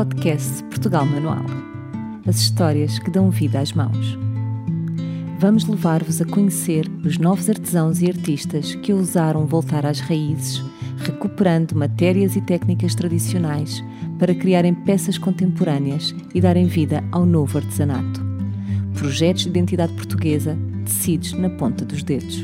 podcast Portugal Manual. As histórias que dão vida às mãos. Vamos levar-vos a conhecer os novos artesãos e artistas que ousaram voltar às raízes, recuperando matérias e técnicas tradicionais para criarem peças contemporâneas e darem vida ao novo artesanato. Projetos de identidade portuguesa tecidos na ponta dos dedos.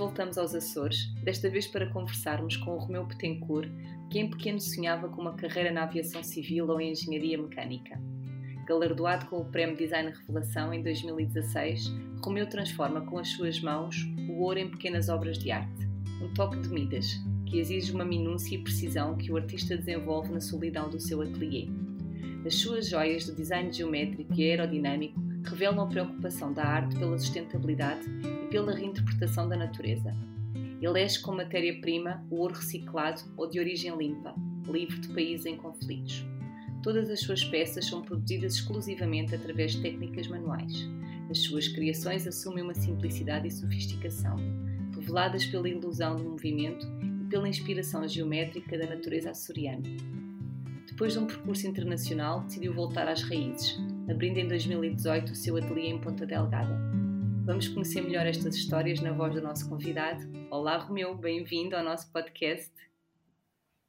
Voltamos aos Açores, desta vez para conversarmos com o Romeu Petencourt, que em pequeno sonhava com uma carreira na aviação civil ou em engenharia mecânica. Galardoado com o Prémio Design Revelação em 2016, Romeu transforma com as suas mãos o ouro em pequenas obras de arte, um toque de Midas, que exige uma minúcia e precisão que o artista desenvolve na solidão do seu ateliê. As suas joias de design geométrico e aerodinâmico revelam a preocupação da arte pela sustentabilidade e pela reinterpretação da natureza. Ele enche com matéria-prima o ouro reciclado ou de origem limpa, livre de países em conflitos. Todas as suas peças são produzidas exclusivamente através de técnicas manuais. As suas criações assumem uma simplicidade e sofisticação, reveladas pela ilusão do movimento e pela inspiração geométrica da natureza açoriana. Depois de um percurso internacional, decidiu voltar às raízes, abrindo em 2018 o seu ateliê em Ponta Delgada. Vamos conhecer melhor estas histórias na voz do nosso convidado. Olá, Romeu, bem-vindo ao nosso podcast.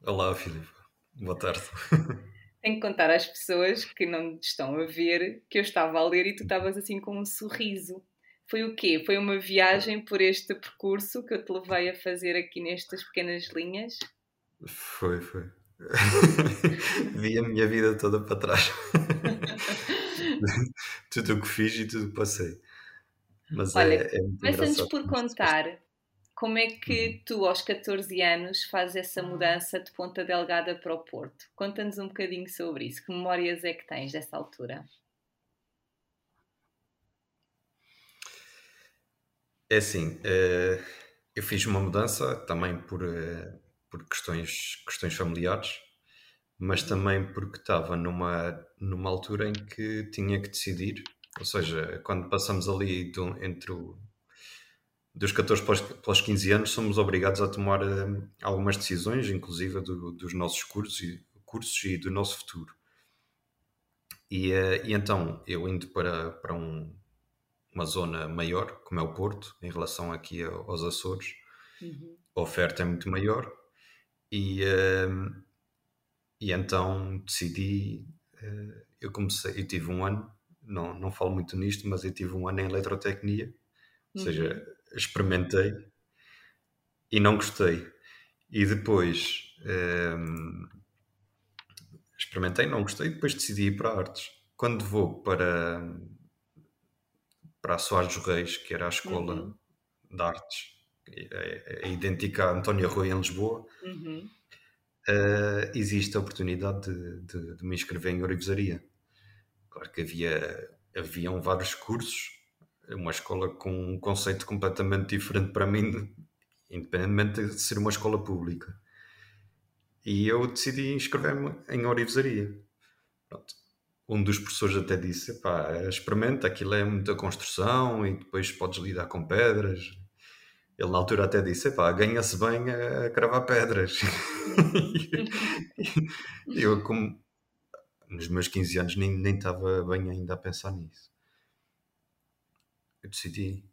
Olá, Filipe. Boa tarde. Tenho que contar às pessoas que não estão a ver que eu estava a ler e tu estavas assim com um sorriso. Foi o quê? Foi uma viagem por este percurso que eu te levei a fazer aqui nestas pequenas linhas? Foi, foi. Vi a minha vida toda para trás. tudo o que fiz e tudo o que passei. Mas Olha, é, é começa-nos por contar como é que uhum. tu, aos 14 anos, fazes essa mudança de Ponta Delgada para o Porto? Conta-nos um bocadinho sobre isso. Que memórias é que tens dessa altura? É assim, eh, eu fiz uma mudança também por, eh, por questões, questões familiares, mas também porque estava numa, numa altura em que tinha que decidir. Ou seja, quando passamos ali do, entre o dos 14 para os 15 anos somos obrigados a tomar uh, algumas decisões, inclusive do, dos nossos cursos e, cursos e do nosso futuro. E, uh, e então, eu indo para, para um, uma zona maior, como é o Porto, em relação aqui aos Açores, uhum. a oferta é muito maior e, uh, e então decidi, eu comecei, eu tive um ano, não, não falo muito nisto, mas eu tive um ano em eletrotecnia, ou seja, uhum experimentei e não gostei. E depois um, ehm, experimentei, não gostei, depois decidi ir para artes. Quando vou para, para a Soares dos Reis, que era a escola uhum. de artes, é, é idêntica a António Rui em Lisboa, uhum. uh, existe a oportunidade de, de, de, me inscrever em orivesaria. Claro que havia, haviam vários cursos é uma escola com um conceito completamente diferente para mim, independentemente de ser uma escola pública. E eu decidi inscrever-me em orivesaria. Um dos professores até disse: pá, experimenta, aquilo é muita construção e depois podes lidar com pedras. Ele na altura até disse: pá, ganha-se bem a, cravar pedras. eu, como nos meus 15 anos, nem, nem estava bem ainda a pensar nisso eu decidi.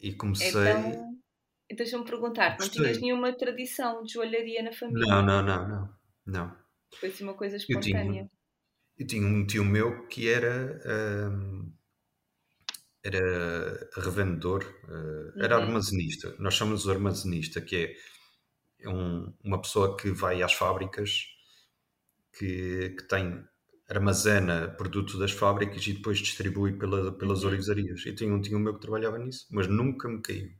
E comecei. Então, então deixa-me perguntar: não tinhas nenhuma tradição de joalharia na família? Não, não, não, não. não. Foi assim uma coisa espontânea. Eu tinha, eu tinha um tio meu que era. Um, era revendedor, uh, era uhum. armazenista. Nós chamamos o armazenista, que é um, uma pessoa que vai às fábricas que, que tem armazena produto das fábricas e depois distribui pela, pelas uhum. orivesarias. E tinha um tio meu que trabalhava nisso, mas nunca me caiu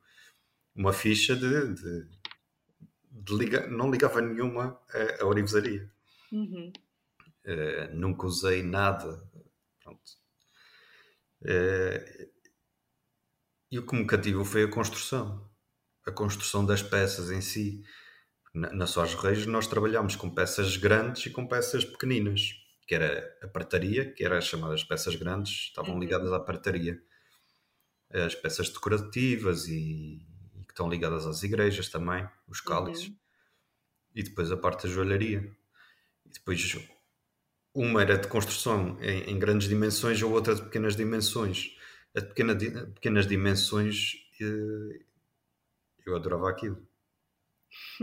uma ficha de, de, de liga, não ligava nenhuma a, a orivesaria. Uhum. Uh, nunca usei nada. Pronto. Uh, e o que me cativou foi a construção. A construção das peças em si. na, na Soares Reis nós trabalhámos com peças grandes e com peças pequeninas, que era a partaria, que era as chamadas peças grandes, estavam Uhum. ligadas à partaria. As peças decorativas e, e que estão ligadas às igrejas também, os cálices. Uhum. E depois a parte da joalharia. E depois uma era de construção em, em grandes dimensões, a outra de pequenas dimensões. A pequena pequenas dimensões eh, eu adorava aquilo.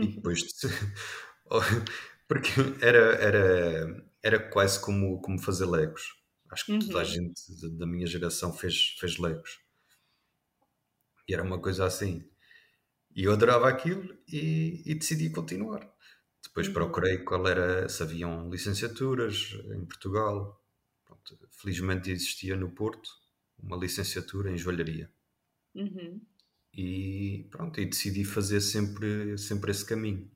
E depois de- porque era, era, era quase como, como fazer legos. Acho que toda a Uhum. gente da minha geração fez, fez legos. E era uma coisa assim. E eu adorava aquilo e, e decidi continuar. Depois Uhum. procurei qual era, se haviam licenciaturas em Portugal. Pronto, felizmente existia no Porto uma licenciatura em joalharia. Uhum. E pronto, e decidi fazer sempre, sempre esse caminho.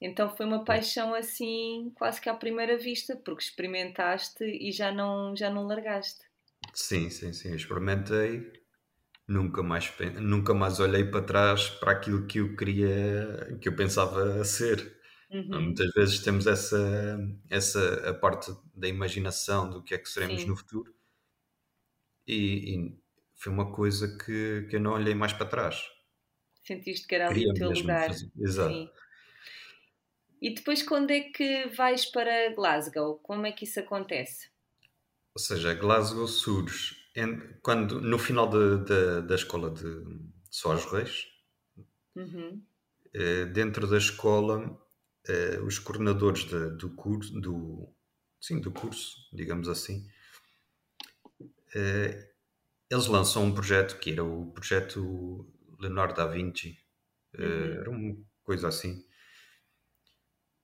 Então foi uma paixão assim, quase que à primeira vista, porque experimentaste e já não, já não largaste. Sim, sim, sim, experimentei. Nunca mais, nunca mais olhei para trás para aquilo que eu queria, que eu pensava ser. Uhum. Muitas vezes temos essa, essa a parte da imaginação do que é que seremos Sim. no futuro. E, e foi uma coisa que, que eu não olhei mais para trás. Sentiste que era ali o teu lugar. fazer. Exato. Sim. E depois quando é que vais para Glasgow? Como é que isso acontece? Ou seja, Glasgow surge quando, no final de- de- da escola de Soares Reis, Uhum. eh, dentro da escola, eh, os coordenadores de- do curso, do, sim, do curso, digamos assim, eles lançam um projeto que era o projeto Leonardo da Vinci, eh, Uhum. era uma coisa assim,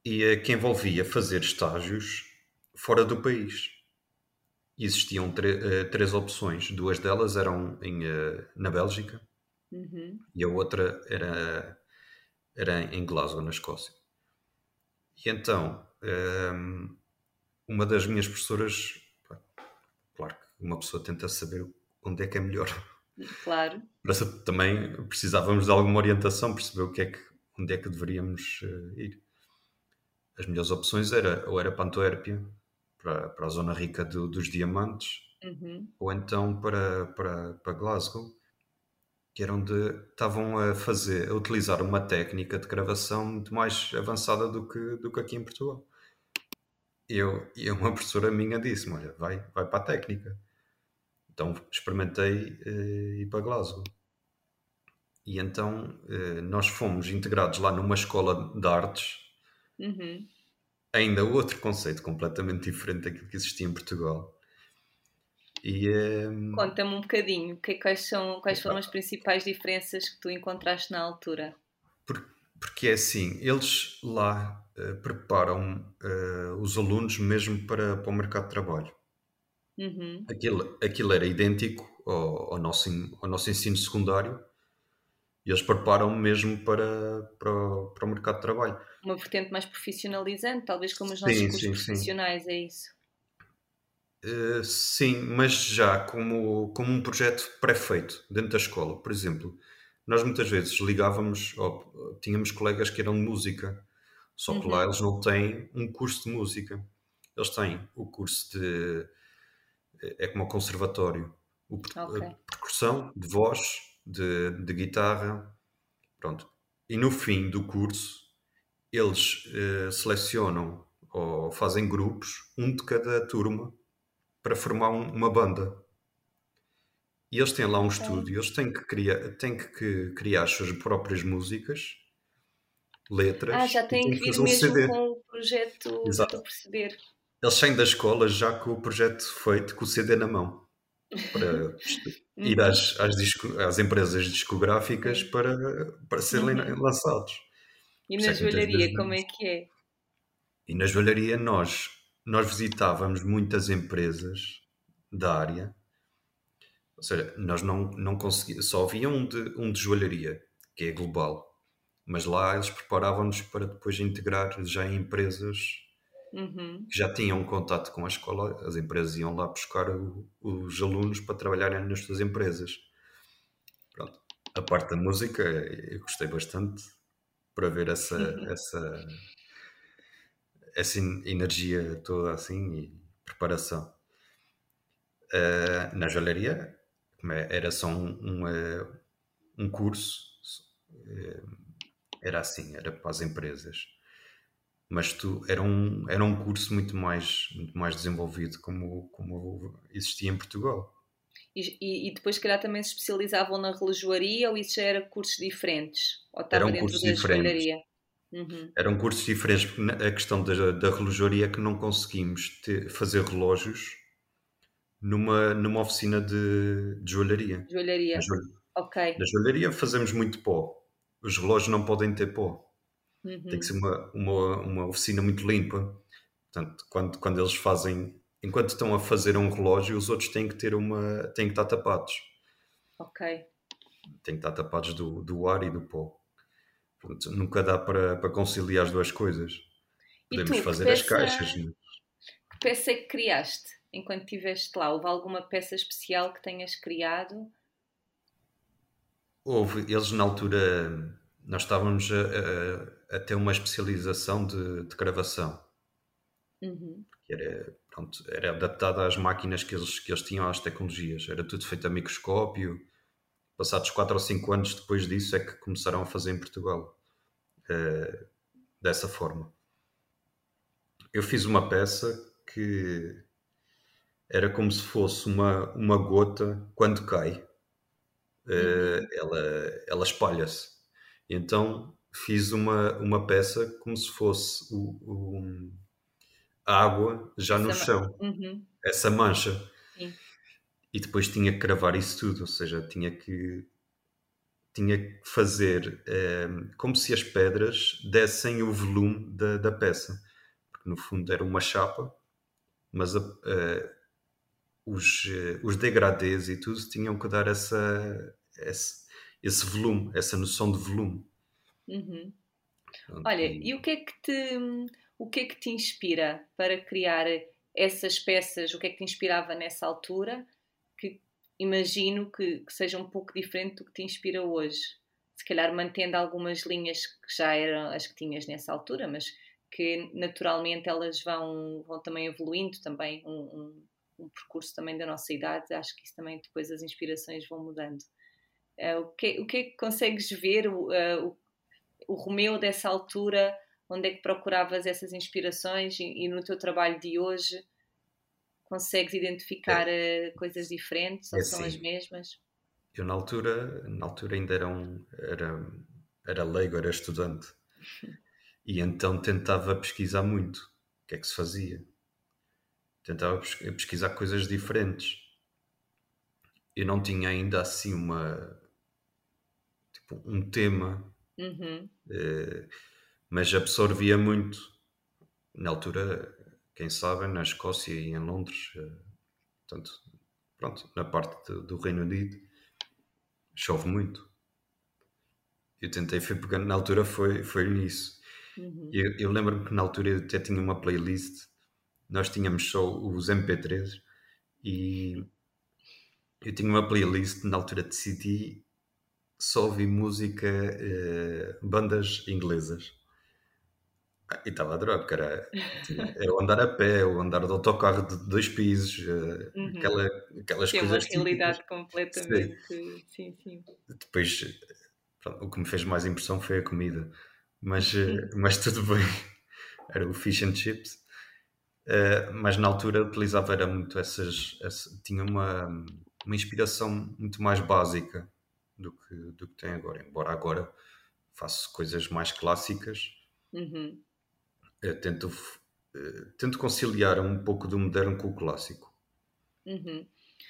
e eh, que envolvia fazer estágios fora do país. E existiam eh, três opções, duas delas eram em, eh, na Bélgica Uhum. e a outra era, era em Glasgow, na Escócia. E então, ehm, uma das minhas professoras, uma pessoa tenta saber onde é que é melhor, Claro. Mas também precisávamos de alguma orientação, perceber o que é que, onde é que deveríamos eh, ir. As melhores opções era ou era para Antuérpia, para, para a zona rica do- dos diamantes, Uhum. ou então para, para, para Glasgow, que era onde estavam a fazer, a utilizar uma técnica de gravação muito mais avançada do que, do que aqui em Portugal. Eu, e uma professora minha disse-me, olha, vai, vai para a técnica. Então experimentei eh, ir para Glasgow. E então eh, nós fomos integrados lá numa escola de artes, Uhum. ainda outro conceito completamente diferente daquilo que existia em Portugal. E eh, Conta-me um bocadinho, que, quais, são, quais foram as principais diferenças que tu encontraste na altura? por- porque é assim, eles lá eh, preparam eh, os alunos mesmo para, para o mercado de trabalho. Uhum. Aquilo, aquilo era idêntico ao, ao nosso, ao nosso ensino secundário e eles preparam mesmo para, para, o- para o mercado de trabalho. Uma vertente mais profissionalizante, talvez como os Sim, nossos cursos sim, sim. profissionais, é isso? Uh, sim, mas já como, como um projeto pré-feito dentro da escola. Por exemplo, nós muitas vezes ligávamos, ou tínhamos colegas que eram de música, só que lá Uhum. eles não têm um curso de música. Eles têm o curso de. É como o conservatório. O, per- Ok. a percussão, de voz, de, de guitarra. Pronto. E no fim do curso, eles eh, selecionam ou fazem grupos, um de cada turma, para formar um- uma banda. E eles têm lá um estúdio, eles têm que criar, têm que criar as suas próprias músicas, letras, Ah, já têm que vir fazer um mesmo CD. com o projeto, Exato. perceber. Eles saem da escola já com o projeto feito, com o CD na mão, para ir Uhum. às, às, disco- às empresas discográficas para, para serem Uhum. lançados. E na é joalharia, como é que é? E na joalharia nós, nós visitávamos muitas empresas da área, ou seja, nós não, não conseguíamos, só havia um de, um de joalharia, que é global, mas lá eles preparavam-nos para depois integrar já em empresas Uhum. que já tinham contato com a escola, as empresas iam lá buscar o- os alunos para trabalharem nas suas empresas. Pronto. A parte da música eu gostei bastante, para ver essa, essa, essa energia toda assim e preparação. Uh, na joalheria é, era só um, um, eh, um curso, eh, era assim, era para as empresas. Mas tu, era, um, era um curso muito mais, muito mais desenvolvido como, como existia em Portugal. E, e, depois, se calhar, também se especializavam na relojoaria ou isso já era cursos diferentes? Ou estava Eram dentro cursos da diferentes. Uhum. Eram cursos diferentes, porque a questão da, da relojoaria é que não conseguimos ter, fazer relógios numa, numa oficina de, de joalharia. Joalharia. Na, ok. na joalharia fazemos muito pó. Os relógios não podem ter pó. Uhum. Tem que ser uma, uma, uma oficina muito limpa. Portanto, quando, quando eles fazem enquanto estão a fazer um relógio, os outros têm que ter uma. têm que estar tapados. Ok. Têm que estar tapados do, do ar e do pó. Portanto, nunca dá para, para conciliar as duas coisas. Podemos tu, fazer peça, as caixas. Mas... Que peça é que criaste enquanto estiveste lá? Houve alguma peça especial que tenhas criado? Houve. Eles, na altura, nós estávamos a, a, a ter uma especialização de, de gravação. Uhum. Era pronto, era adaptada às máquinas que eles, que eles tinham, às tecnologias. Era tudo feito a microscópio. Passados 4 ou 5 anos depois disso é que começaram a fazer em Portugal. Uh, dessa forma. Eu fiz uma peça que era como se fosse uma, uma gota quando cai. Uh, ela, ela espalha-se. Então fiz uma, uma peça como se fosse o, o água já no essa chão, uhum. essa mancha. Sim. E depois tinha que cravar isso tudo, ou seja, tinha que tinha que fazer é, como se as pedras dessem o volume da, da peça, porque no fundo era uma chapa, mas a, a, os, eh, os degradês e tudo tinham que dar essa, esse, esse volume, essa noção de volume. Uhum. Olha, e o que é que te o que é que te inspira para criar essas peças? O que é que te inspirava nessa altura? Que imagino que, que seja um pouco diferente do que te inspira hoje. Se calhar mantendo algumas linhas que já eram as que tinhas nessa altura, mas que naturalmente elas vão, vão também evoluindo, também um, um, um percurso também da nossa idade, acho que isso também depois as inspirações vão mudando. Uh, o, que, o que é que consegues ver uh, o, o Romeu dessa altura onde é que procuravas essas inspirações e, e no teu trabalho de hoje consegues identificar é. coisas diferentes ou é são as mesmas? Eu na altura, na altura ainda era, um, era, era leigo, era estudante e então tentava pesquisar muito o que é que se fazia. Tentava pesquisar coisas diferentes. Eu não tinha ainda assim uma tipo, um tema. Uhum. Eh, mas absorvia muito. Na altura, quem sabe, na Escócia e em Londres, eh, portanto, pronto, na parte do Reino Unido, chove muito. Eu tentei, fui pegando, na altura foi, foi nisso. Uhum. Eu, eu lembro-me que na altura eu até tinha uma playlist, nós tínhamos só os MP3 e eu tinha uma playlist, na altura decidi só ouvir música, eh, bandas inglesas. E estava a adorar, porque era, era o andar a pé, o andar de autocarro de dois pisos, eh, uhum. aquela, aquelas que coisas. É uma realidade típicas. completamente. Sim, sim. sim. Depois, pronto, o que me fez mais impressão foi a comida, mas, eh, uhum. mas tudo bem. Era o fish and chips. Uh, mas na altura utilizava era muito essas. Essa, tinha uma, uma inspiração muito mais básica do que, do que tem agora. Embora agora faço coisas mais clássicas. Uhum tento, uh, tento conciliar um pouco do moderno com o clássico. Uhum.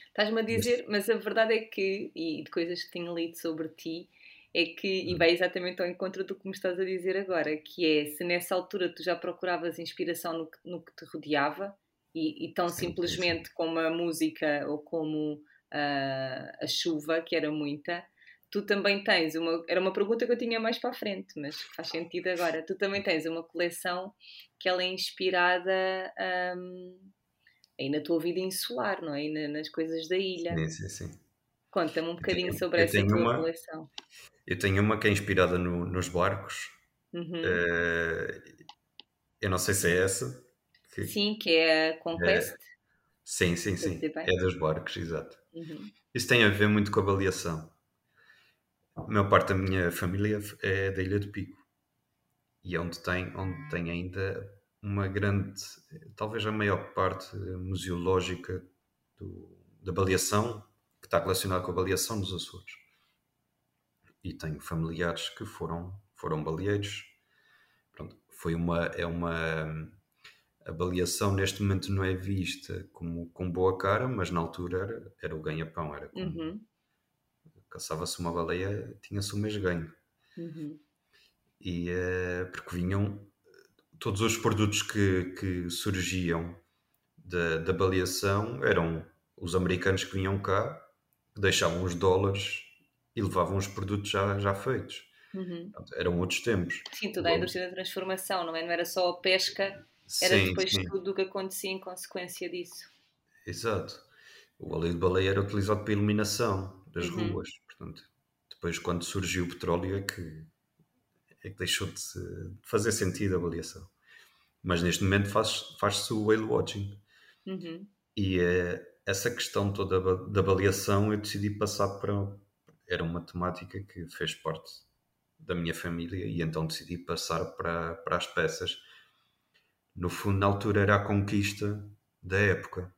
Estás-me a dizer, mas... mas... a verdade é que, e de coisas que tenho lido sobre ti, é que, e vai exatamente ao encontro do que me estás a dizer agora, que é se nessa altura tu já procuravas inspiração no que, no que te rodeava, e, e tão sim, simplesmente sim. como a música ou como uh, a chuva, que era muita, tu também tens uma. Era uma pergunta que eu tinha mais para a frente, mas faz sentido agora. Tu também tens uma coleção que ela é inspirada um, aí na tua vida insular, não é? E nas coisas da ilha. Sim, sim, sim. Conta-me um bocadinho tenho, sobre essa tua uma, coleção. Eu tenho uma que é inspirada no, nos barcos, Uhum. Eh, eu não sei se é essa. que- Sim, que é a Conquest. Sim, sim, sim. bem? É dos barcos, exato. Uhum. Isso tem a ver muito com a avaliação. A maior parte da minha família é da Ilha de Pico. E é onde tem, onde tem ainda uma grande, talvez a maior parte museológica do- da avaliação, que está relacionada com a avaliação nos Açores. E tenho familiares que foram, foram baleeiros. Pronto, foi uma, é uma a baleação neste momento não é vista como com boa cara, mas na altura era, era o ganha-pão, era como Uhum. caçava-se uma baleia, tinha-se o mês ganho. Uhum. E eh, porque vinham todos os produtos que, que surgiam da, da baleação eram os americanos que vinham cá, deixavam os dólares e levavam os produtos já, já feitos. Uhum. Portanto, eram outros tempos. Sim, toda a indústria da transformação, não é? Não era só a pesca, era Sim, depois sim. tudo o que acontecia em consequência disso. Exato. O óleo de baleia era utilizado para iluminação das Uhum. ruas. Portanto, depois, quando surgiu o petróleo, é que, é que deixou de, fazer sentido a avaliação. Mas neste momento faz- faz-se o whale watching. Uhum. E eh, essa questão toda da avaliação eu decidi passar para. Era uma temática que fez parte da minha família e então decidi passar para, para as peças. No fundo, na altura, era a conquista da época.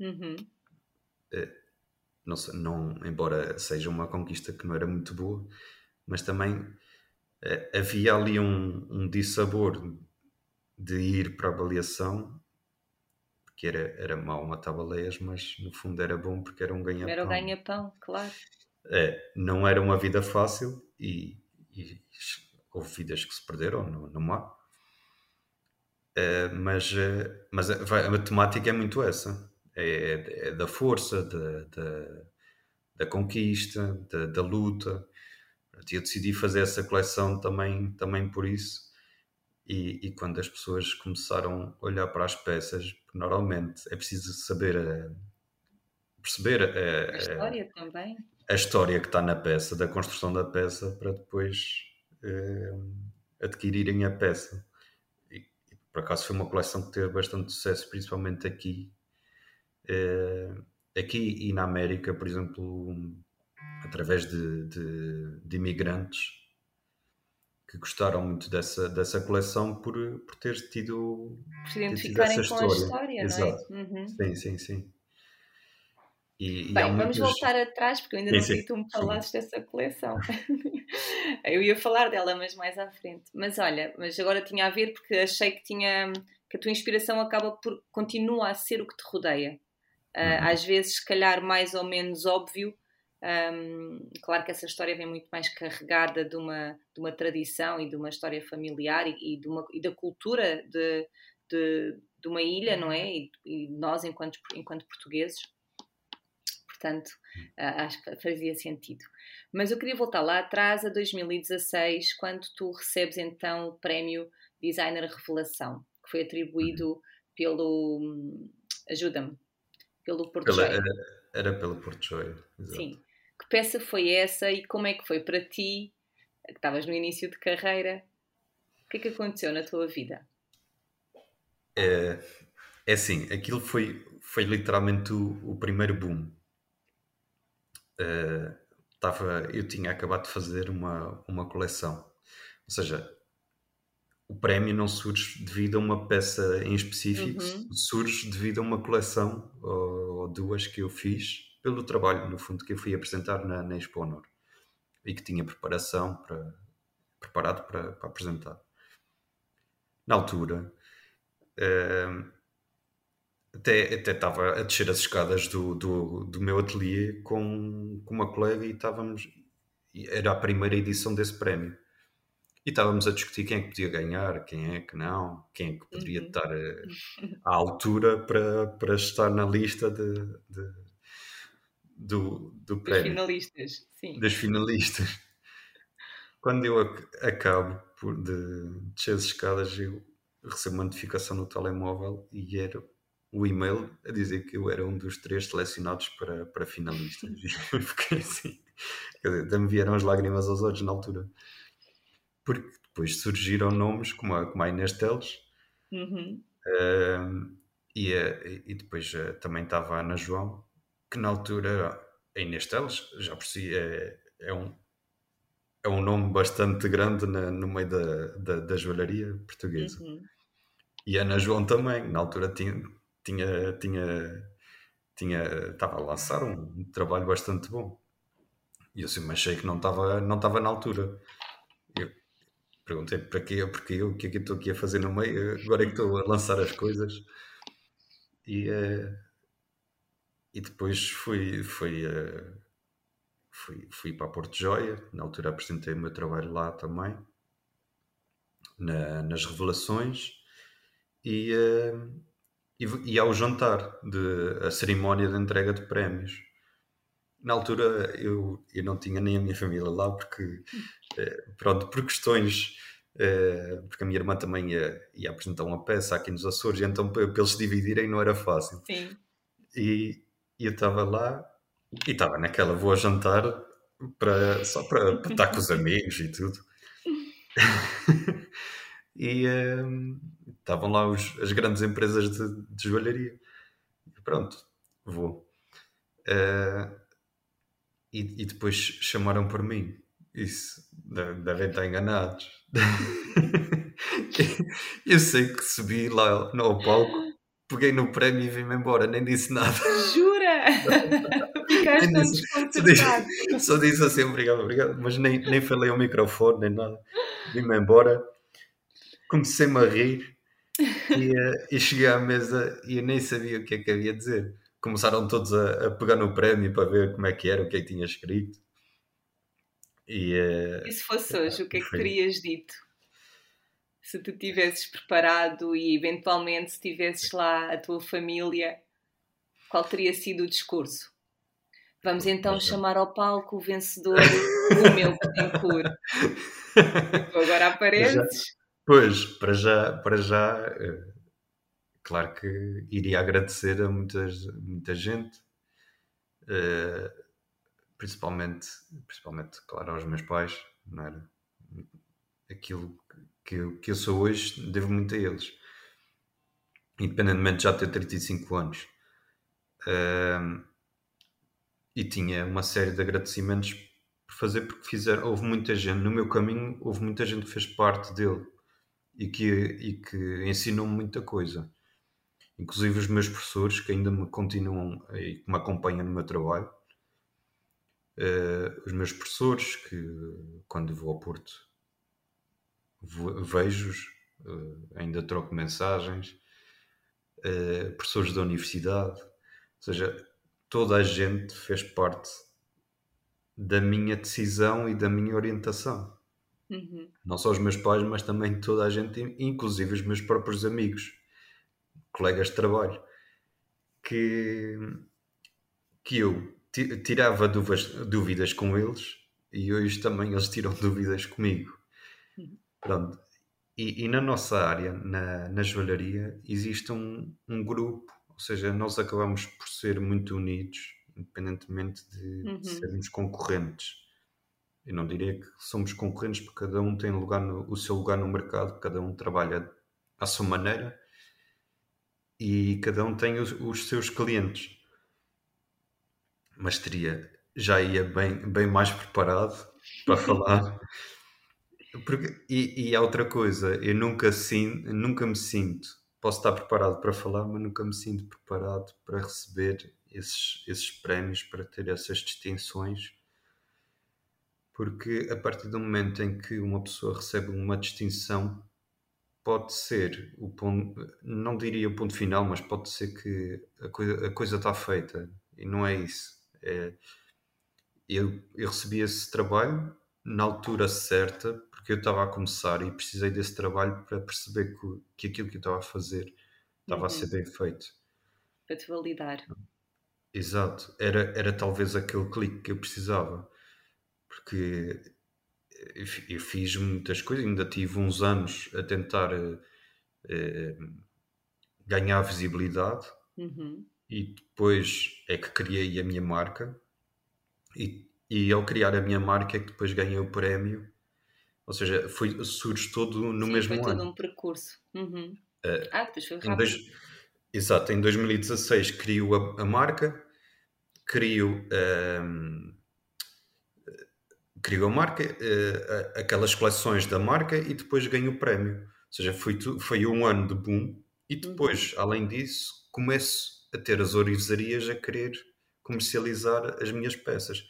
Uhum. não, sei- não- embora seja uma conquista que não era muito boa, mas também eh, havia ali um, um dissabor de ir para a avaliação, porque era, era mau matar baleias, mas no fundo era bom porque era um ganha-pão. Era o ganha-pão, claro. É, não era uma vida fácil e, e houve vidas que se perderam no, no mar. Eh, mas eh, mas a, vai- a temática é muito essa: é, é da força, da, da, da conquista, da, da luta. Eu decidi fazer essa coleção também, também por isso. E, e quando as pessoas começaram a olhar para as peças, normalmente é preciso saber eh, perceber eh, A história também. A história que está na peça, da construção da peça, para depois eh, adquirirem a peça. E, por acaso foi uma coleção que teve bastante sucesso, principalmente aqui. Eh, aqui e na América, por exemplo, através de, de, de imigrantes que gostaram muito dessa, dessa coleção por, por ter tido. Por se tido identificarem essa com a história. história, não é? Exato. Uhum. Sim, sim, sim. E, e Bem, há vamos voltar atrás, porque eu ainda não vi tu me sim. falasses dessa coleção. eu ia falar dela, mas mais à frente. Mas olha, mas agora tinha a ver porque achei que tinha que a tua inspiração acaba por continua a ser o que te rodeia. Uhum. Às vezes, se calhar, mais ou menos óbvio. Ahm, claro que essa história vem muito mais carregada de uma, de uma tradição e de uma história familiar e, e de uma, e da cultura de, de, de uma ilha, não é? E, e nós, enquanto, enquanto portugueses, portanto, ah, acho que fazia sentido. Mas eu queria voltar lá atrás, a 2016, quando tu recebes então o prémio Designer Revelação, que foi atribuído pelo. hum, Ajuda-me. Pelo Porto Cheio. era, era pelo Porto Joio. Sim. Que peça foi essa e como é que foi para ti, que estavas no início de carreira? O que é que aconteceu na tua vida? É, é assim, aquilo foi, foi literalmente o, o primeiro boom. Eh, tava, eu tinha acabado de fazer uma, uma coleção. Ou seja, o prémio não surge devido a uma peça em específico, Uhum. surge devido a uma coleção ou, ou duas que eu fiz pelo trabalho, no fundo, que eu fui apresentar na, na Expo Honor e que tinha preparação para, preparado para, para apresentar. Na altura, eh, até, até estava a descer as escadas do, do, do meu ateliê com, com uma colega e estávamos. Era a primeira edição desse prémio. E estávamos a discutir quem é que podia ganhar, quem é que não, quem é que poderia Uhum. estar à altura para, para estar na lista de, de- do, do prémio finalistas, sim. das finalistas. Quando eu ac- acabo por de descer as escadas, eu recebo uma notificação no telemóvel e era o e-mail a dizer que eu era um dos três selecionados para, para finalistas. Fiquei assim. Quer dizer, até me vieram as lágrimas aos olhos na altura. Porque depois surgiram nomes como a, como a Inês Teles. Uhum. Uh, e, e depois uh, também estava a Ana João, que na altura a Inês Teles, já por si, é, é, um, é um nome bastante grande na, no meio da, da, da joalharia portuguesa. Uhum. E a Ana João também, na altura tinha, tinha, tinha, tinha, estava a lançar um, trabalho bastante bom. E eu sempre achei que não estava, não estava na altura. Eu perguntei para quê, porque eu, o que é que estou aqui a fazer no meio? Agora é que estou a lançar as coisas. E, uh, e depois fui, fui, uh, fui, fui para Porto Joia. Na altura apresentei o meu trabalho lá também, na, nas revelações. E, uh, e, e ao jantar, de, a cerimónia de entrega de prémios na altura eu, eu não tinha nem a minha família lá porque pronto, por questões Uh, porque a minha irmã também ia, ia, apresentar uma peça aqui nos Açores, então para, eles se dividirem não era fácil. Sim. E, e eu estava lá e estava naquela, vou jantar para, só para, para estar com os amigos e tudo. e uh, estavam lá os, as grandes empresas de, de joalharia. Pronto, vou. Uh, e, e depois chamaram por mim. Isso, devem estar enganados. eu sei que subi lá no palco, peguei no prémio e vim-me embora, nem disse nada. Jura? Ficaste tão desconcertado. Só, só disse assim, obrigado, obrigado, mas nem, nem falei ao microfone, nem nada. Vim-me embora, comecei-me a rir e, uh, e, cheguei à mesa e eu nem sabia o que é que havia a dizer. Começaram todos a, a pegar no prémio para ver como é que era, o que é que tinha escrito. E, uh, e se fosse hoje, o que é que terias dito? Se tu tivesses preparado e eventualmente se tivesses lá a tua família, qual teria sido o discurso? Vamos então chamar ao palco o vencedor do meu Betancourt. agora apareces. Pois, para já, para já, eh, claro que iria agradecer a muitas, muita gente. Uh, principalmente, principalmente, claro, aos meus pais, não era? Aquilo que eu, que eu sou hoje, devo muito a eles. Independentemente de já ter 35 anos. Uh, e tinha uma série de agradecimentos por fazer, porque fizeram, houve muita gente, no meu caminho, houve muita gente que fez parte dele e que, e que ensinou-me muita coisa. Inclusive os meus professores, que ainda me continuam e que me acompanham no meu trabalho, Uh, os meus professores, que quando vou ao Porto vejo-os, uh, ainda troco mensagens, uh, professores da universidade, ou seja, toda a gente fez parte da minha decisão e da minha orientação. Uhum. Não só os meus pais, mas também toda a gente, inclusive os meus próprios amigos, colegas de trabalho, que, que eu tirava dúvidas, dúvidas com eles e hoje também eles tiram dúvidas comigo. Pronto. E, e na nossa área, na, na joalharia, existe um, um grupo, ou seja, nós acabamos por ser muito unidos, independentemente de, uhum. de sermos concorrentes. Eu não diria que somos concorrentes porque cada um tem lugar no, o seu lugar no mercado, cada um trabalha à sua maneira e cada um tem os, os seus clientes mas teria, já ia bem, bem mais preparado para falar. Porque, e, e há outra coisa, eu nunca, sinto, nunca me sinto, posso estar preparado para falar, mas nunca me sinto preparado para receber esses, esses prémios, para ter essas distinções. Porque a partir do momento em que uma pessoa recebe uma distinção, pode ser o ponto, não diria o ponto final, mas pode ser que a coisa, a coisa está feita. E não é isso é, eu, eu recebi esse trabalho na altura certa, porque eu estava a começar e precisei desse trabalho para perceber que, que aquilo que eu estava a fazer estava uhum. a ser uhum. bem feito. Para te validar. Exato. Era, era talvez aquele clique que eu precisava. Porque eu fiz muitas coisas, ainda tive uns anos a tentar eh, ganhar visibilidade. Uhum e depois é que criei a minha marca e, e ao criar a minha marca é que depois ganhei o prémio Ou seja, foi, surge todo no Sim, mesmo foi todo ano. um percurso. Uhum. Eh, Ah, depois foi Em rápido. dois- exato, em 2016 crio a, a marca, crio, ehm, crio a marca, eh, a- aquelas coleções da marca e depois ganho o prémio. Ou seja, foi, foi um ano de boom e depois, além disso, começo a ter as orivesarias a querer comercializar as minhas peças.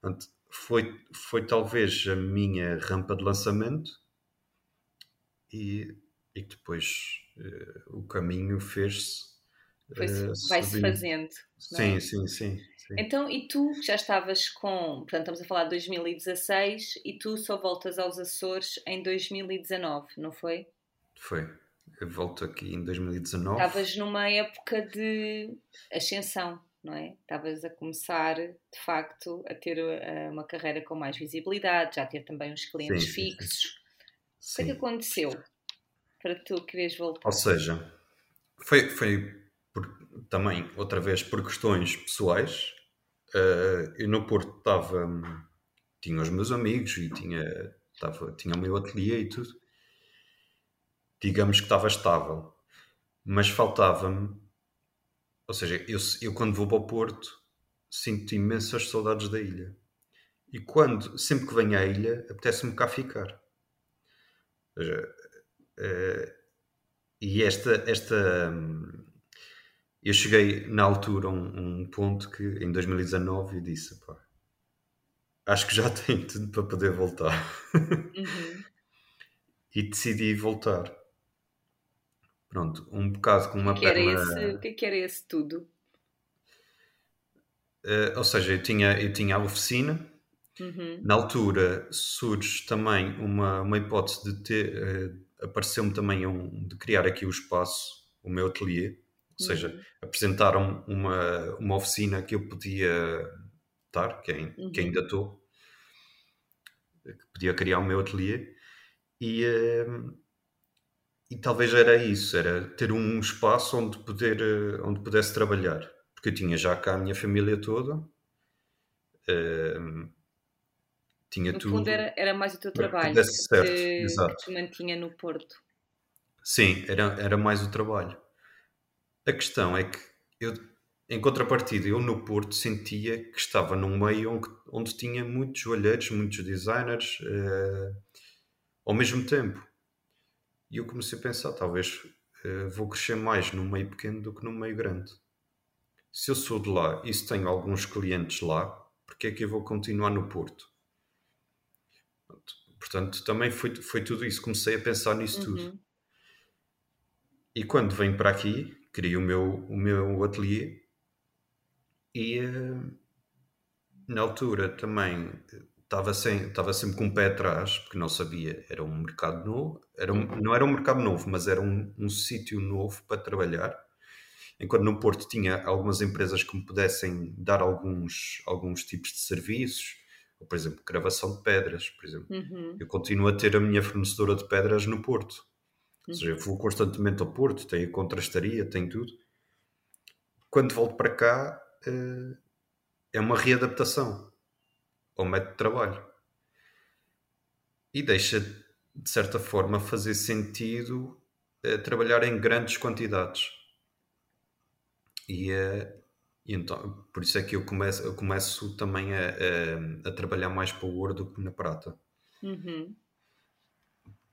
Portanto, foi, foi talvez a minha rampa de lançamento e, e depois eh, o caminho fez-se. Eh, Vai-se fazendo. não é? Sim, sim, sim. Então, e tu já estavas com. Portanto, estamos a falar de 2016 e tu só voltas aos Açores em 2019, não foi? Foi. Eu volto aqui em 2019. Estavas numa época de ascensão, não é? Estavas a começar, de facto, a ter eh, uma carreira com mais visibilidade, já ter também uns clientes Sim, sim, sim. fixos. O que é que aconteceu para tu quereres voltar? Ou seja, foi, foi por- também, outra vez, por questões pessoais. Eh, eu no Porto estava. hum, Tinha os meus amigos e tinha, estava, tinha o meu ateliê e tudo. Digamos que estava estável. Mas faltava-me. Ou seja, eu, eu quando vou para o Porto sinto imensas saudades da ilha. E quando, sempre que venho à ilha, apetece-me cá ficar. Ou seja, eh, e esta, esta hum, eu cheguei na altura a um, um ponto que em 2019 eu disse pá, acho que já tenho tudo para poder voltar Uhum. e decidi voltar pronto, um bocado com uma que, perna esse, o que é que era esse tudo? eh, ou seja, eu tinha, eu tinha a oficina Uhum. na altura surge também uma, uma hipótese de ter eh, apareceu-me também um, de criar aqui o espaço, o meu ateliê ou seja, Uhum. apresentaram uma, uma oficina que eu podia estar, que, ai- que Uhum. ainda estou, que podia criar o meu ateliê e, eh, e talvez era isso, era ter um espaço onde, poder, eh, onde pudesse trabalhar, porque eu tinha já cá a minha família toda, eh, tinha No tudo. fundo, era, era mais o teu trabalho que certo, te, exato. que te mantinha no Porto. Sim, era, era mais o trabalho. A questão é que eu, em contrapartida, eu no Porto sentia que estava num meio onde, onde tinha muitos joalheiros, muitos designers, eh, ao mesmo tempo. E eu comecei a pensar, talvez eh, vou crescer mais num meio pequeno do que num meio grande. Se eu sou de lá e se tenho alguns clientes lá, porque é que eu vou continuar no Porto? Portanto, também foi, foi tudo isso. Comecei a pensar nisso tudo. Uhum. E quando venho para aqui, crio o meu, o meu ateliê e eh, na altura também eh, estava, sem, estava sempre com o pé atrás, porque não sabia, era um mercado novo, era um- não era um mercado novo, mas era um, um sítio novo para trabalhar. Enquanto no Porto tinha algumas empresas que me pudessem dar alguns, alguns tipos de serviços, ou, por exemplo, gravação de pedras, por exemplo. Uhum. Eu continuo a ter a minha fornecedora de pedras no Porto. Ou seja, eu Uhum. vou constantemente ao Porto, tenho a contrastaria, tenho tudo. Quando volto para cá, eh, é uma readaptação ao método de trabalho. E deixa, de certa forma, fazer sentido eh, trabalhar em grandes quantidades. E, eh, e então, por isso é que eu começo, eu começo também a, a- a trabalhar mais para o ouro do que na prata. Uhum.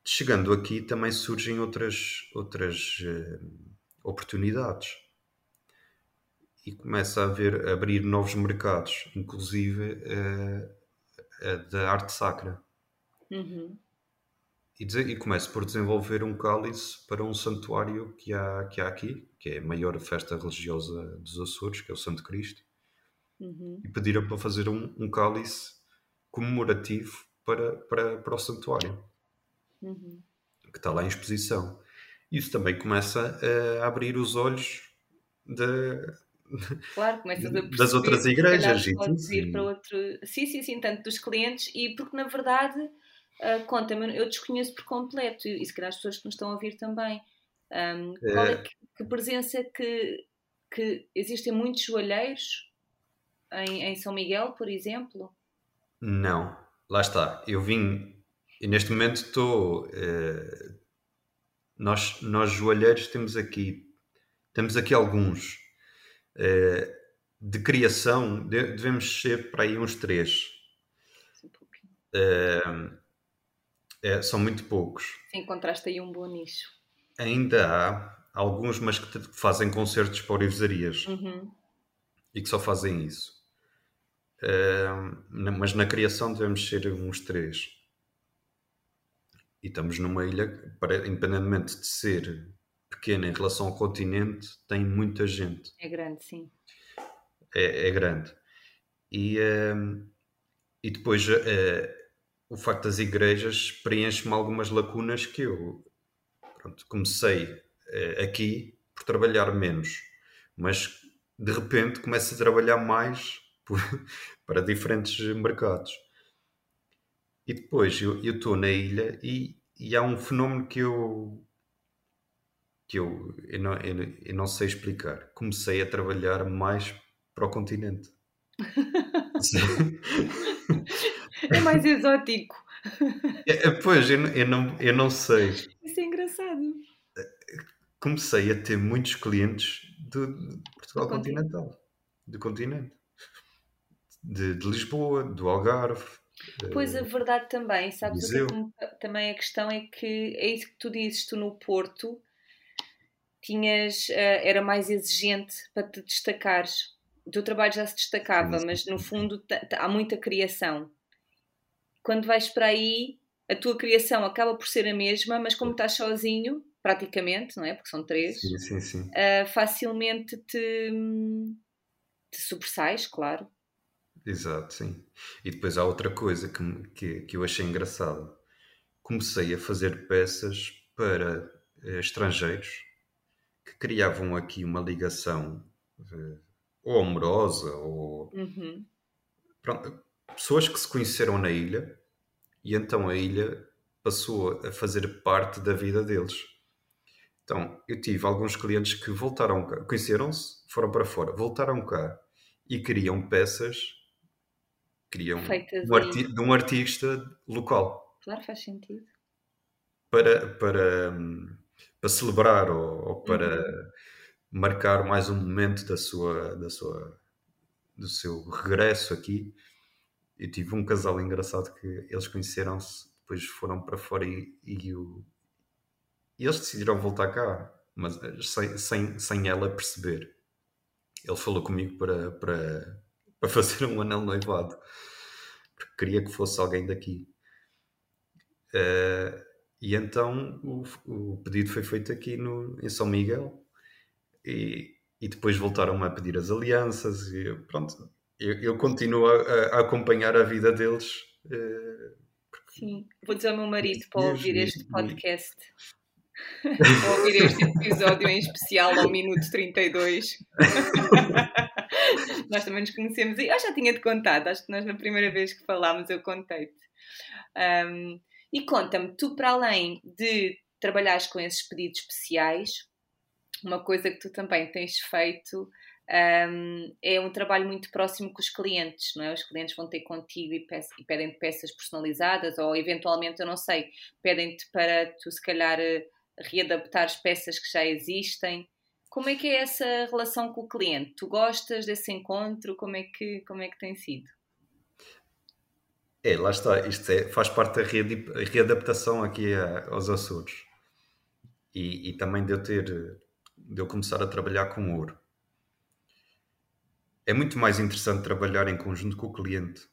Chegando aqui também surgem outras, outras eh, oportunidades e começa a haver, a abrir novos mercados, inclusive a da arte sacra. Uhum. E, dizer- e começo por desenvolver um cálice para um santuário que há, que há aqui, que é a maior festa religiosa dos Açores, que é o Santo Cristo, Uhum. e pediram para fazer um, um cálice comemorativo para, para, para o santuário. Uhum. que está lá em exposição. Isso também começa a abrir os olhos de- Claro, começas a perceber das outras igrejas e podes tudo, ir para outro. Sim, sim, sim, tanto dos clientes e porque na verdade, ah, conta-me, eu desconheço por completo e se calhar as pessoas que nos estão a ouvir também. Ahm, qual é É. que, que presença que, que existem muitos joalheiros em, em São Miguel, por exemplo? Não, lá está. Eu vim, e neste momento estou. Uh, nós, nós joalheiros temos aqui, temos aqui alguns. Uh, de criação, de, devemos ser para aí uns três. Uh, é, são muito poucos. Encontraste aí um bom nicho. Ainda há alguns, mas que fazem concertos para orivesarias uhum. e que só fazem isso. Uh, mas na criação devemos ser uns três. E estamos numa ilha, para, independentemente de ser pequena em relação ao continente, tem muita gente. É grande, sim. É, é grande. E, uh, e depois uh, o facto das igrejas preenche-me algumas lacunas que eu pronto, comecei uh, aqui por trabalhar menos, mas de repente começo a trabalhar mais por, para diferentes mercados. E depois eu estou na ilha e, e, há um fenómeno que eu que eu, eu, não, eu, eu não sei explicar. Comecei a trabalhar mais para o continente. é mais exótico. É, é, pois, eu, eu, não, eu não sei. Isso é engraçado. Comecei a ter muitos clientes de, de Portugal do continental. Do continente. De, de, Lisboa, do Algarve. Pois a verdade também, sabes que também a questão é que é isso que tu dizes, tu no Porto tinhas, uh, era mais exigente para te destacares. O teu trabalho já se destacava, sim, mas no fundo há muita criação. Quando vais para aí, a tua criação acaba por ser a mesma, mas como estás sozinho, praticamente, não é? Porque são três, sim, sim, sim. Uh, facilmente te, te sobressais, claro. Exato, sim. E depois há outra coisa que, que, que eu achei engraçado. Comecei a fazer peças para uh, estrangeiros que criavam aqui uma ligação uh, ou amorosa ou uhum. Pronto, pessoas que se conheceram na ilha e então a ilha passou a fazer parte da vida deles. Então, eu tive alguns clientes que voltaram cá, conheceram-se, foram para fora, voltaram cá e queriam peças, queriam um arti de um artista local. Claro, faz sentido. Para, para, para celebrar ou, ou para uhum. marcar mais um momento da sua, da sua, do seu regresso aqui. Eu tive um casal engraçado que eles conheceram-se, depois foram para fora e, e, o, e eles decidiram voltar cá, mas eh, sem, sem, sem ela perceber. Ele falou comigo para, para, para fazer um anel noivado, porque queria que fosse alguém daqui. Uh, e então o, o, pedido foi feito aqui no, em São Miguel e, e depois voltaram a pedir as alianças e pronto, eu, eu continuo a, a, acompanhar a vida deles. Uh, Sim, vou dizer ao meu marido para ouvir este podcast. Para ouvir este episódio em especial ao minuto 32. nós também nos conhecemos e eu já tinha-te contado, acho que nós na primeira vez que falámos eu contei-te. Um, e conta-me, tu para além de trabalhares com esses pedidos especiais, uma coisa que tu também tens feito um, é um trabalho muito próximo com os clientes, não é? Os clientes vão ter contigo e, e pedem-te peças personalizadas ou eventualmente, eu não sei, pedem-te para tu se calhar eh, readaptar as peças que já existem. Como é que é essa relação com o cliente? Tu gostas desse encontro? Como é que, como é que tem sido? É, lá está. Isto é, faz parte da readaptação aqui aos Açores. E, e também de eu ter, de eu começar a trabalhar com ouro é muito mais interessante trabalhar em conjunto com o cliente.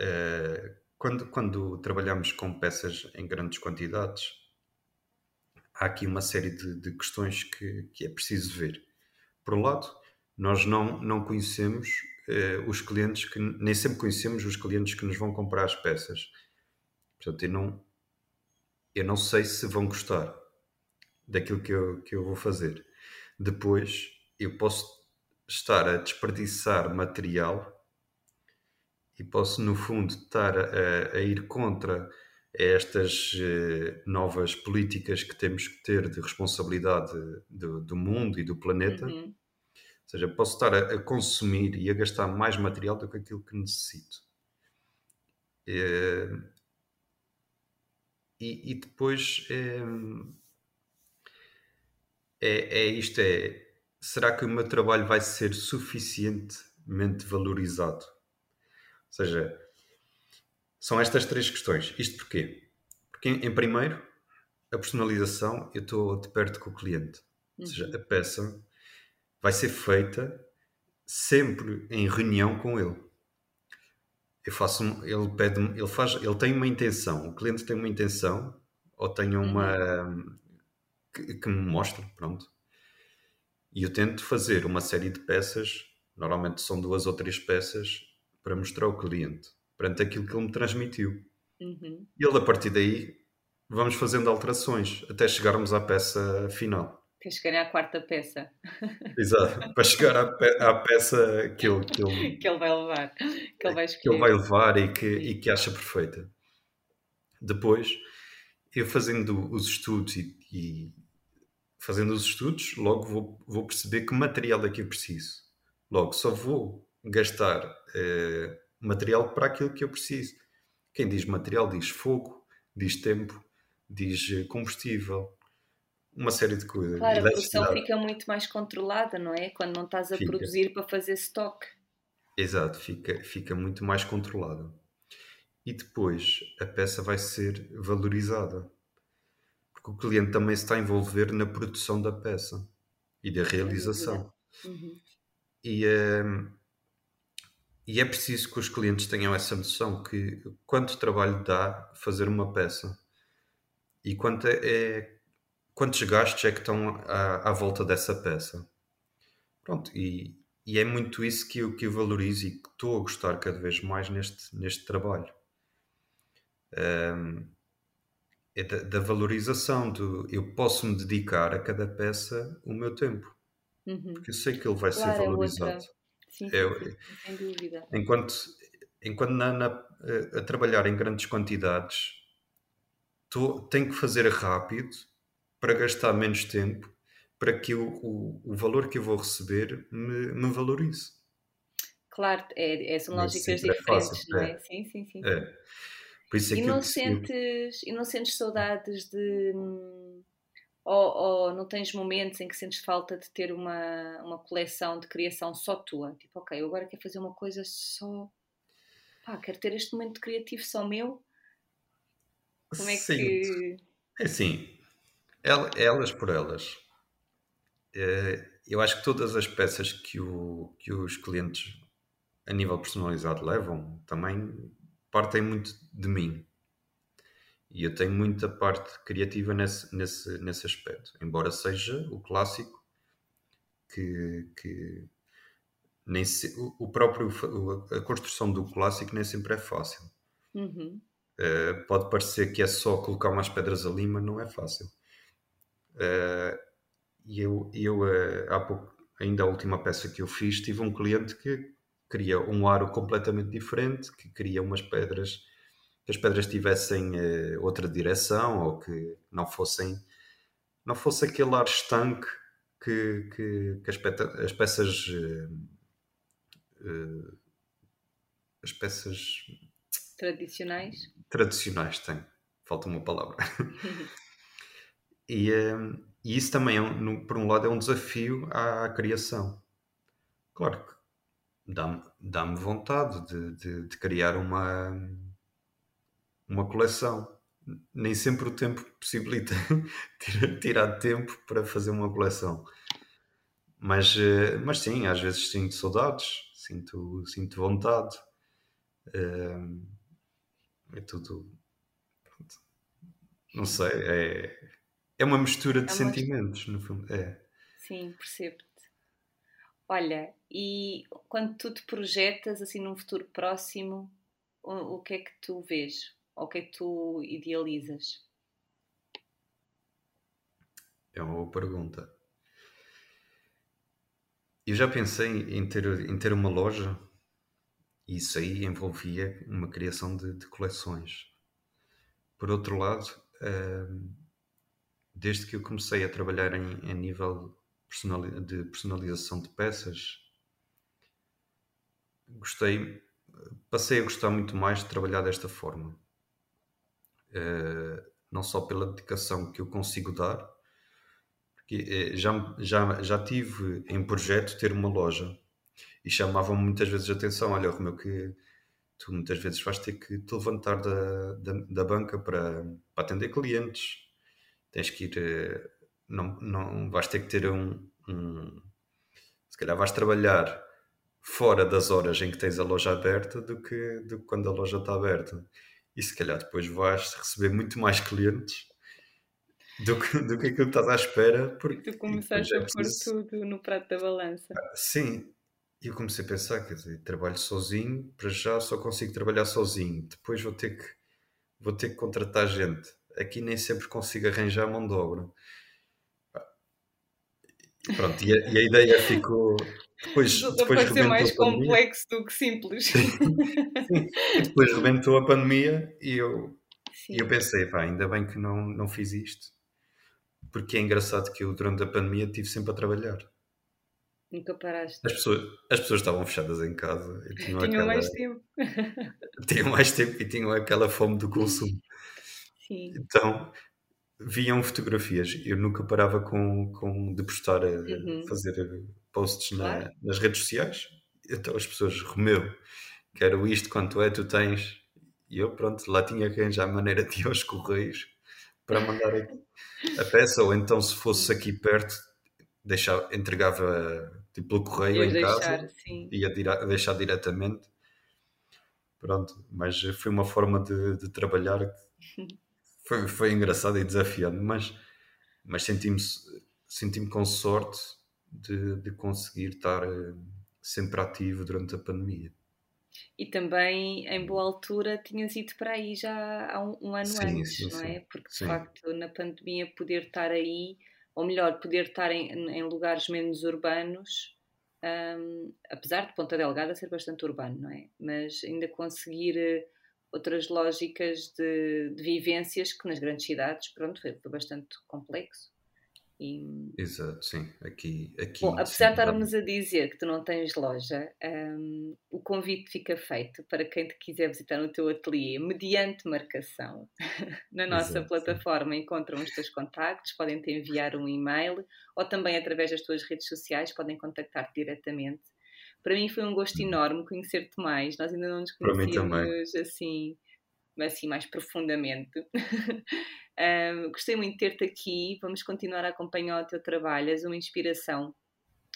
Uh, quando, quando trabalhamos com peças em grandes quantidades, há aqui uma série de, de questões que, que, é preciso ver. Por um lado, nós não, não conhecemos uh, os clientes que nem sempre conhecemos os clientes que nos vão comprar as peças. Portanto, eu não, eu não sei se vão gostar daquilo que eu, que eu vou fazer. Depois, eu posso estar a desperdiçar material e posso, no fundo, estar a, a ir contra estas uh, novas políticas que temos que ter de responsabilidade do, do mundo e do planeta. Uhum. Ou seja, posso estar a, a, consumir e a gastar mais material do que aquilo que necessito. Uh, e, e depois é, é, é isto: é será que o meu trabalho vai ser suficientemente valorizado? Ou seja, são estas três questões. Isto porquê? Porque, em, em primeiro, a personalização, eu estou de perto com o cliente. Ou seja, Uhum. a peça vai ser feita sempre em reunião com ele. Eu faço, ele pede, ele faz, ele tem uma intenção, o cliente tem uma intenção ou tem uma Uhum. que, que me mostra, pronto. E eu tento fazer uma série de peças, normalmente são duas ou três peças, para mostrar ao cliente, perante aquilo que ele me transmitiu. Uhum. E ele, a partir daí, vamos fazendo alterações até chegarmos à peça final. Tens que ganhar a quarta peça Exato, para chegar à, pe- à peça que ele, que ele, que ele vai levar, que ele vai que ele escolher. vai levar e que, e que acha perfeita. Depois, eu fazendo os estudos e, e fazendo os estudos, logo vou, vou perceber que material é que eu preciso. Logo, só vou gastar eh, material para aquilo que eu preciso. Quem diz material diz fogo, diz tempo, diz eh, combustível, uma série de coisas. Claro, a produção fica muito mais controlada, não é? Quando não estás a Fica. produzir para fazer stock. Exato, fica, fica muito mais controlada. E depois a peça vai ser valorizada. Porque o cliente também se está a envolver na produção da peça e da realização. Uhum. E, ehm, e é preciso que os clientes tenham essa noção que quanto trabalho dá fazer uma peça e quanto é, é- quantos gastos é que estão à, à volta dessa peça. Pronto, e, e é muito isso que eu, que eu valorizo e que estou a gostar cada vez mais neste, neste trabalho. Ehm, é da, da valorização, do, eu posso me dedicar a cada peça o meu tempo, Uhum. porque eu sei que ele vai ser Claro, é valorizado. outra. Sim, sim, sim, sem dúvida. Enquanto, enquanto na, na- a, a trabalhar em grandes quantidades, tô, tenho que fazer rápido para gastar menos tempo para que o, o, o valor que eu vou receber me, me valorize. Claro, é, é, são lógicas sempre é diferentes, fácil, não é. é? Sim, sim, sim. É. Por isso é E que eu não sentes, e não sentes saudades de. Ou, ou não tens momentos em que sentes falta de ter uma, uma coleção de criação só tua? Tipo, ok, eu agora quero fazer uma coisa só. Pá, quero ter este momento criativo só meu. Como é que. É assim, el- elas por elas. Eh, Eu acho que todas as peças que, o, que os clientes a nível personalizado levam também partem muito de mim. E eu tenho muita parte criativa nesse, nesse, nesse aspecto. Embora seja o clássico que, que nem se- o- próprio a construção do clássico nem sempre é fácil. Uhum, Uh, pode parecer que é só colocar umas pedras ali, mas não é fácil. Uh, E eu, eu uh, há pouco, ainda a última peça que eu fiz, tive um cliente que queria um aro completamente diferente, que queria umas pedras, que as pedras tivessem uh, outra direção ou que não fossem, não fosse aquele ar estanque que, que, que as, as peças. uh, uh, as peças Tradicionais. tradicionais têm. Falta uma palavra. E, e isso também, é um- no- por um lado, é um desafio à, criação. Claro que dá-me dá-me vontade de, de- de criar uma, uma coleção. Nem sempre o tempo possibilita tirar, tempo para fazer uma coleção. Mas, eh, mas sim, às vezes sinto saudades, sinto, sinto vontade. Eh, É tudo. Não sei, é, é uma mistura de É uma- sentimentos, no fundo. É. Sim, percebo-te. Olha, e quando tu te projetas assim num futuro próximo, o, o que é que tu vês? Ou o que é que tu idealizas? É uma boa pergunta. Eu já pensei em ter, em ter uma loja e isso aí envolvia uma criação de, de coleções. Por outro lado, hum, desde que eu comecei a trabalhar em, em nível de personalização de peças, gostei, passei a gostar muito mais de trabalhar desta forma. Eh, não só pela dedicação que eu consigo dar, porque eh, já, já, já tive em projeto ter uma loja e chamavam muitas vezes a atenção, olha Romeu, que tu muitas vezes vais ter que te levantar da, da, da banca para, para atender clientes, tens que ir, eh, não, não vais ter que ter um, um se calhar vais trabalhar fora das horas em que tens a loja aberta do que, do que quando a loja está aberta. E se calhar depois vais receber muito mais clientes do que, do que aquilo que estás à espera. Porque tu começaste é a pôr tudo no prato da balança. Ah, sim, e eu comecei a pensar, quer dizer, trabalho sozinho, para já só consigo trabalhar sozinho, depois vou ter que, vou ter que contratar gente. Aqui nem sempre consigo arranjar mão de obra. Pronto, e a, e a ideia ficou. Depois, depois pode ser mais complexo do que simples. Sim. Depois rebentou a pandemia e eu, e eu pensei, pá, ainda bem que não, não fiz isto. Porque é engraçado que eu, durante a pandemia, estive sempre a trabalhar. Nunca paraste. As pessoas, as pessoas estavam fechadas em casa. E tinham, tinham aquela... mais tempo. tinham mais tempo e tinham aquela fome do consumo. Sim. Então, viam fotografias. Eu nunca parava com, com de postar, a, uhum. fazer posts claro. na, nas redes sociais. Então as pessoas, Romeu, quero isto, quanto é, tu tens. E eu, pronto, lá tinha que arranjar a maneira de ir aos correios para mandar a peça. Ou então, se fosse aqui perto, deixava, entregava tipo, pelo correio em deixar, casa. Sim. Ia dira, deixar diretamente. Pronto, mas foi uma forma de, de trabalhar foi, foi engraçado e desafiante, mas, mas senti-me senti com sorte de, de conseguir estar eh, sempre ativo durante a pandemia. E também, em boa altura, tinhas ido para aí já há um, um ano sim, antes, sim, não é? Porque, de sim. facto, na pandemia, poder estar aí, ou melhor, poder estar em, em lugares menos urbanos, um, apesar de Ponta Delgada ser bastante urbano, não é? Mas ainda conseguir eh, outras lógicas de, de, vivências que nas grandes cidades, pronto, foi, foi bastante complexo. E... Exato, sim. Aqui, aqui, Bom, apesar de estarmos a dizer que tu não tens loja, um, o convite fica feito para quem te quiser visitar no teu ateliê, mediante marcação. Na nossa Exato, plataforma sim. encontram os teus contactos, podem te enviar um e-mail ou também através das tuas redes sociais, podem contactar-te diretamente para mim foi um gosto enorme conhecer-te mais. Nós ainda não nos conhecíamos assim, assim mais profundamente. um, gostei muito de ter-te aqui. Vamos continuar a acompanhar o teu trabalho. És uma inspiração.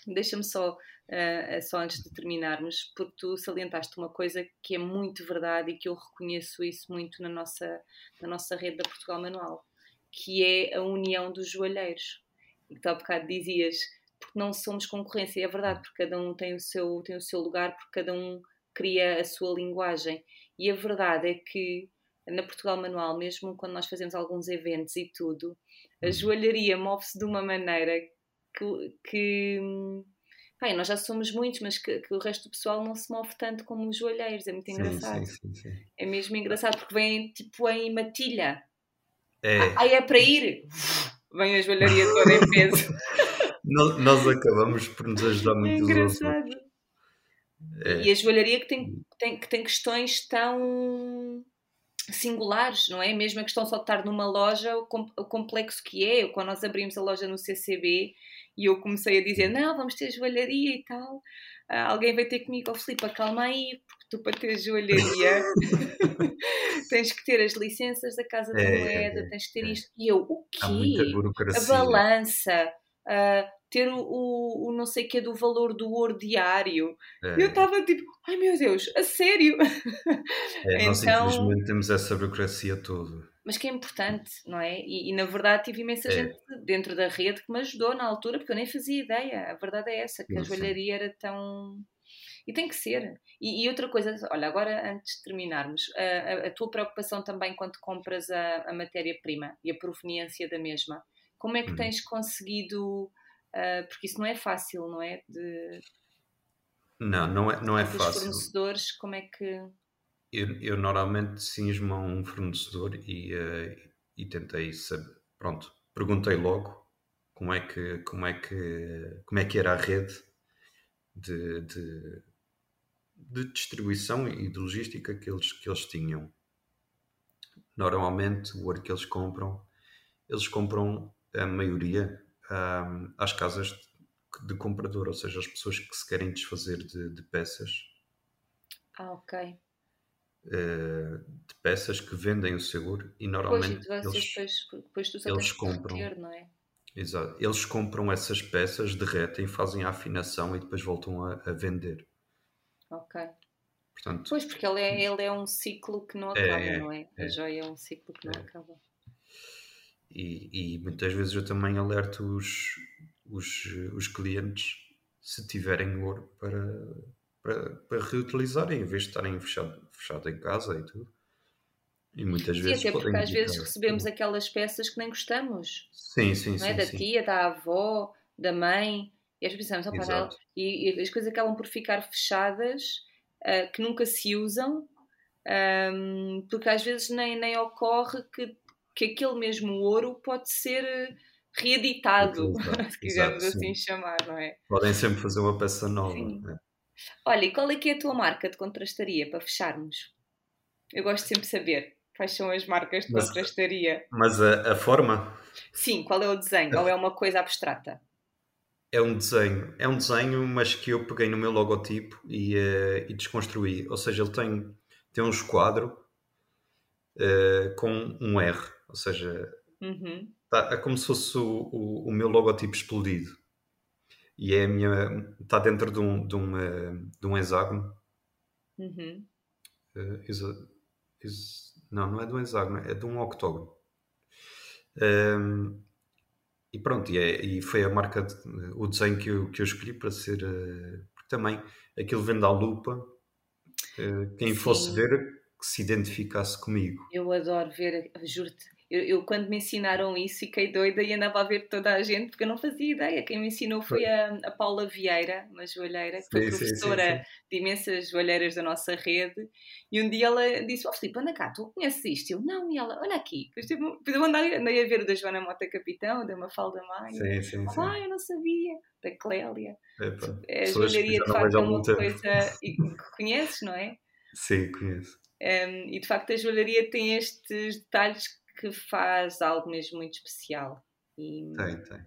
Deixa-me só, uh, só antes de terminarmos, porque tu salientaste uma coisa que é muito verdade e que eu reconheço isso muito na nossa, na nossa rede da Portugal Manual, que é a união dos joalheiros. E que tu há bocado dizias, porque não somos concorrência, é verdade, porque cada um tem o seu, tem o seu lugar, porque cada um cria a sua linguagem. E a verdade é que na Portugal Manual, mesmo quando nós fazemos alguns eventos e tudo, a uhum. joalharia move-se de uma maneira que, que bem, nós já somos muitos, mas que, que, o resto do pessoal não se move tanto como os joalheiros. É muito engraçado. Sim, sim, sim, é mesmo engraçado porque vem tipo em matilha. É. Ah, é para ir. Vem a joalharia toda em peso. nós, nós, acabamos por nos ajudar muito. É engraçado. É. E a joalharia que tem, tem, que tem questões tão singulares, não é? Mesmo a questão só de estar numa loja, o, complexo que é. Quando nós abrimos a loja no CCB e eu comecei a dizer, não, vamos ter joalharia e tal, ah, alguém vai ter comigo, oh Filipe, acalma aí, porque tu para ter joalharia tens que ter as licenças da Casa da é, Moeda, é, tens que ter é. isto. E eu, o quê? A balança uh, ter o, o, o, não sei que do valor do ouro diário. É. Eu estava tipo, ai meu Deus, a sério? É, então, nós infelizmente temos essa burocracia toda. Mas que é importante, não é? E, e na verdade tive imensa é. gente dentro da rede que me ajudou na altura, porque eu nem fazia ideia. A verdade é essa, que a joalharia era tão. E tem que ser. E, e, outra coisa, olha, agora antes de terminarmos, a, a, a tua preocupação também quando compras a, a matéria-prima e a proveniência da mesma como é que uhum. tens conseguido? Uh, porque isso não é fácil, não é? De... Não, não é, não é fácil. fornecedores, como é que. Eu, eu normalmente cinjo-me a um fornecedor e, uh, e tentei saber. Pronto, perguntei logo como é que, como é que, como é que era a rede de, de, de distribuição e de logística que eles, que eles tinham. normalmente o ouro que eles compram, eles compram a maioria um, às casas de, de, comprador, ou seja, as pessoas que se querem desfazer de, de peças. Ah, ok. Uh, de peças que vendem o seguro e normalmente pois, eles, tu eles compram, reter, não é? Exato. Eles compram essas peças, derretem, fazem a afinação e depois voltam a, a vender. Ok. Portanto, pois, porque ele é, ele é um ciclo que não acaba, é, não é? A é. joia é um ciclo que não é. acaba. E, e, muitas vezes eu também alerto os, os, os clientes se tiverem ouro para, para, para reutilizarem, em vez de estarem fechado, fechado em casa e tudo. E muitas sim, vezes. Até porque às vezes recebemos aquelas peças que nem gostamos. Sim, sim, não é? sim. Da sim. tia, da avó, da mãe. E às vezes pensamos, oh, e, e, as coisas acabam por ficar fechadas, uh, que nunca se usam, um, porque às vezes nem, nem ocorre que, que aquele mesmo ouro pode ser reeditado, se quisermos Exato, assim sim. chamar, não é? Podem sempre fazer uma peça nova. Né? Olha, e qual é que é a tua marca de contrastaria para fecharmos? Eu gosto sempre de saber. Quais são as marcas de mas, contrastaria? Mas a, a, forma? Sim, qual é o desenho? Ou é uma coisa abstrata? É um desenho. É um desenho, mas que eu peguei no meu logotipo e, uh, e desconstruí. Ou seja, ele tem, tem um esquadro uh, com um R. Ou seja, uhum. tá, é como se fosse o, o, o, meu logotipo explodido. E é a minha. Está dentro de um, de um, uh, de um hexágono. Uhum. Uh, não, não é de um hexágono, é de um octógono. Um, e pronto, e, é, e, foi a marca, de, o desenho que eu, que eu escolhi para ser. Uh, porque também aquilo vendo à lupa, uh, quem Sim. fosse ver que se identificasse comigo. Eu adoro ver, juro-te, eu, eu, quando me ensinaram isso, fiquei doida e andava a ver toda a gente, porque eu não fazia ideia. Quem me ensinou foi a, a Paula Vieira, uma joalheira, que foi sim, professora sim, sim, de imensas joalheiras da nossa rede. E um dia ela disse: Ó oh, Filipe, anda cá, tu conheces isto? Eu, não, e ela, olha aqui. Depois, eu andei, andei a ver o da Joana Mota Capitão, da Mafalda Maia. Sim, sim, sim. Ah, eu não sabia. Da Clélia. Epa, é, a joalharia de facto é uma coisa que conheces, não é? Sim, conheço. Um, e de facto a joalharia tem estes detalhes que faz algo mesmo muito especial. E, tem, tem.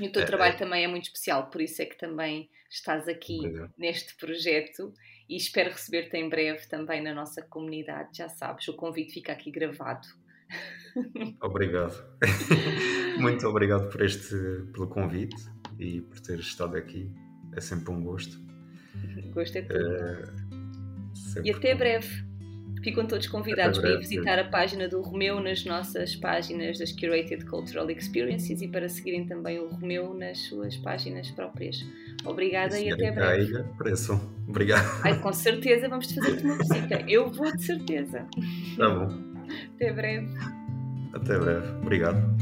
E o teu é, trabalho é... também é muito especial, por isso é que também estás aqui Obrigado. neste projeto e espero receber-te em breve também na nossa comunidade. Já sabes, o convite fica aqui gravado. Obrigado. muito obrigado por este, pelo convite e por ter estado aqui. É sempre um gosto. Gosto é tudo. É, e até breve. Ficam todos convidados para ir visitar a página do Romeu nas nossas páginas das Curated Cultural Experiences e para seguirem também o Romeu nas suas páginas próprias. Obrigada e, e até breve. Preçam. Obrigado. Ai, com certeza vamos-te fazer uma visita. Eu vou de certeza. Tá bom. Até breve. Até breve. Obrigado.